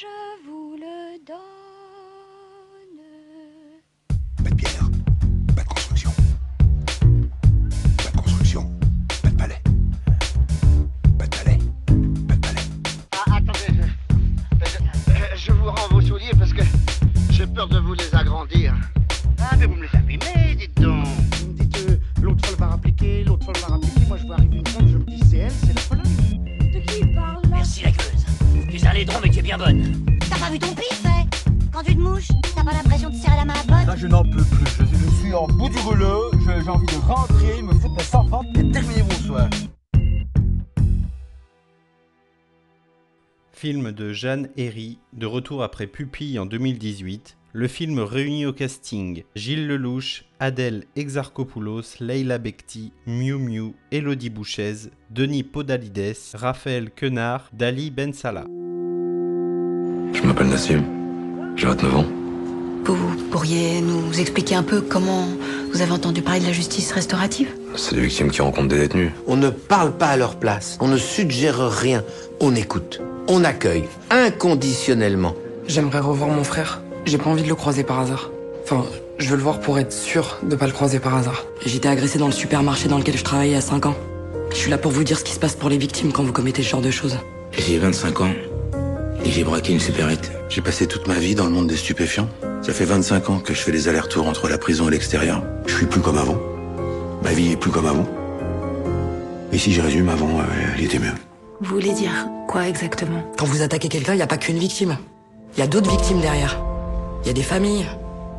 je vous le donne. Pas de pierre, pas de construction. Pas de construction, pas de palais. Pas de palais, pas de palais. Ah, attendez, je, je- je vous rends vos souliers parce que j'ai peur de vous les agrandir. Ah, mais vous me les abîmez, laidron mais tu es bien bonne. T'as pas vu ton pif, eh Quand tu te mouches, t'as pas l'impression de serrer la main à pote Là, je n'en peux plus. Je, je suis en bout du rouleau. Je- J'ai envie de rentrer, me foutre mes sans et terminer mon soir. Film de Jeanne Herry, de retour après Pupille en 2018. Le film réunit au casting Gilles Lelouch, Adèle Exarchopoulos, Leila Bekti, Miu Miu, Elodie Bouchez, Denis Podalides, Raphaël Quenard, Dali Ben Salah. Je m'appelle Nassim. J'ai 29 ans. Vous pourriez nous expliquer un peu comment vous avez entendu parler de la justice restaurative? C'est des victimes qui rencontrent des détenus. On ne parle pas à leur place, on ne suggère rien, on écoute, on accueille, inconditionnellement. J'aimerais revoir mon frère. J'ai pas envie de le croiser par hasard. Enfin, je veux le voir pour être sûr de pas le croiser par hasard. J'étais agressé dans le supermarché dans lequel je travaillais à 5 ans. Je suis là pour vous dire ce qui se passe pour les victimes quand vous commettez ce genre de choses. J'ai 25 ans et j'ai braqué une supérette. J'ai passé toute ma vie dans le monde des stupéfiants. Ça fait 25 ans que je fais les allers-retours entre la prison et l'extérieur. Je suis plus comme avant. Ma vie est plus comme avant. Et si je résume, avant, euh, elle était mieux. Vous voulez dire quoi exactement? Quand vous attaquez quelqu'un, il y a pas qu'une victime. Il y a d'autres victimes derrière. Il y a des familles,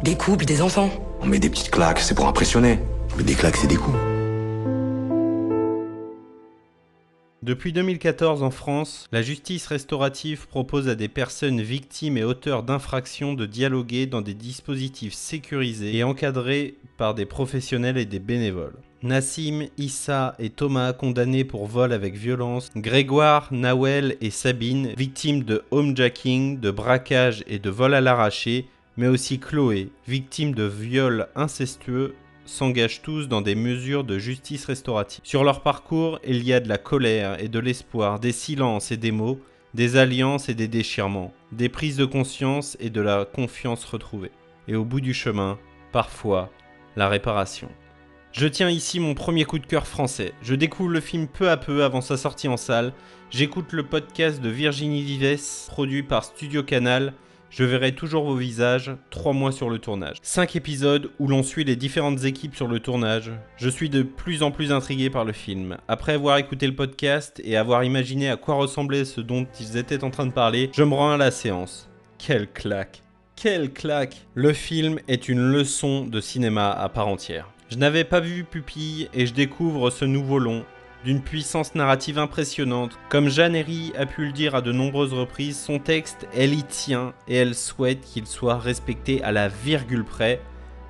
des couples, des enfants. On met des petites claques, c'est pour impressionner. Mais des claques, c'est des coups. Depuis 2014 en France, la justice restaurative propose à des personnes victimes et auteurs d'infractions de dialoguer dans des dispositifs sécurisés et encadrés par des professionnels et des bénévoles. Nassim, Issa et Thomas condamnés pour vol avec violence, Grégoire, Nawel et Sabine victimes de homejacking, de braquage et de vol à l'arraché, mais aussi Chloé, victime de viol incestueux s'engagent tous dans des mesures de justice restaurative. Sur leur parcours, il y a de la colère et de l'espoir, des silences et des mots, des alliances et des déchirements, des prises de conscience et de la confiance retrouvée. Et au bout du chemin, parfois, la réparation. Je tiens ici mon premier coup de cœur français. Je découvre le film peu à peu avant sa sortie en salle. J'écoute le podcast de Virginie Vives, produit par Studio Canal. Je verrai toujours vos visages, 3 mois sur le tournage. 5 épisodes où l'on suit les différentes équipes sur le tournage. Je suis de plus en plus intrigué par le film. Après avoir écouté le podcast et avoir imaginé à quoi ressemblait ce dont ils étaient en train de parler, je me rends à la séance. Quelle claque Quelle claque Le film est une leçon de cinéma à part entière. Je n'avais pas vu Pupille et je découvre ce nouveau long d'une puissance narrative impressionnante. Comme Jeanne Herry a pu le dire à de nombreuses reprises, son texte, elle y tient et elle souhaite qu'il soit respecté à la virgule près.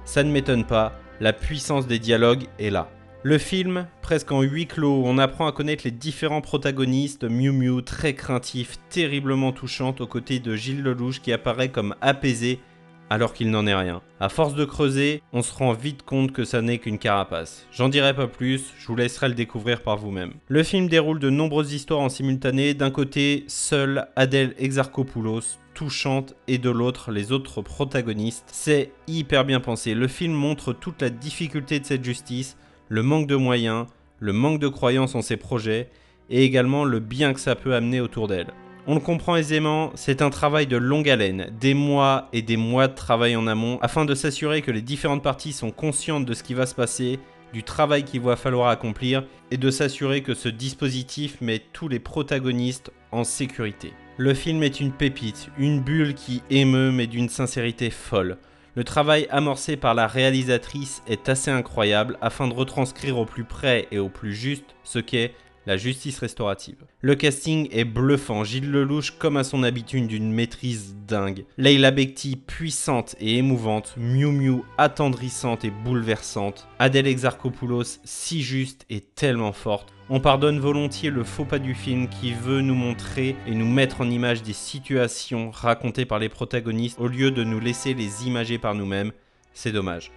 Ça ne m'étonne pas, la puissance des dialogues est là. Le film, presque en huis clos, on apprend à connaître les différents protagonistes, Miu Miu, très craintif, terriblement touchante, aux côtés de Gilles Lelouch qui apparaît comme apaisé alors qu'il n'en est rien. À force de creuser, on se rend vite compte que ça n'est qu'une carapace. J'en dirai pas plus, je vous laisserai le découvrir par vous-même. Le film déroule de nombreuses histoires en simultané, d'un côté, seule Adèle Exarchopoulos, touchante, et de l'autre, les autres protagonistes. C'est hyper bien pensé. Le film montre toute la difficulté de cette justice, le manque de moyens, le manque de croyance en ses projets, et également le bien que ça peut amener autour d'elle. On le comprend aisément, c'est un travail de longue haleine, des mois et des mois de travail en amont, afin de s'assurer que les différentes parties sont conscientes de ce qui va se passer, du travail qu'il va falloir accomplir, et de s'assurer que ce dispositif met tous les protagonistes en sécurité. Le film est une pépite, une bulle qui émeut mais d'une sincérité folle. Le travail amorcé par la réalisatrice est assez incroyable afin de retranscrire au plus près et au plus juste ce qu'est la justice restaurative. Le casting est bluffant, Gilles Lelouch comme à son habitude d'une maîtrise dingue. Leila Bekti puissante et émouvante, Miu Miu attendrissante et bouleversante, Adèle Exarchopoulos si juste et tellement forte. On pardonne volontiers le faux pas du film qui veut nous montrer et nous mettre en image des situations racontées par les protagonistes au lieu de nous laisser les imager par nous-mêmes. C'est dommage.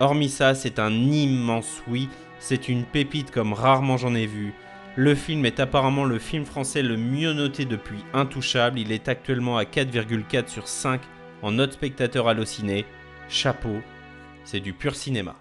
Hormis ça, c'est un immense oui, c'est une pépite comme rarement j'en ai vu. Le film est apparemment le film français le mieux noté depuis Intouchable. Il est actuellement à 4,4 sur 5 en note spectateur halluciné. Chapeau, c'est du pur cinéma.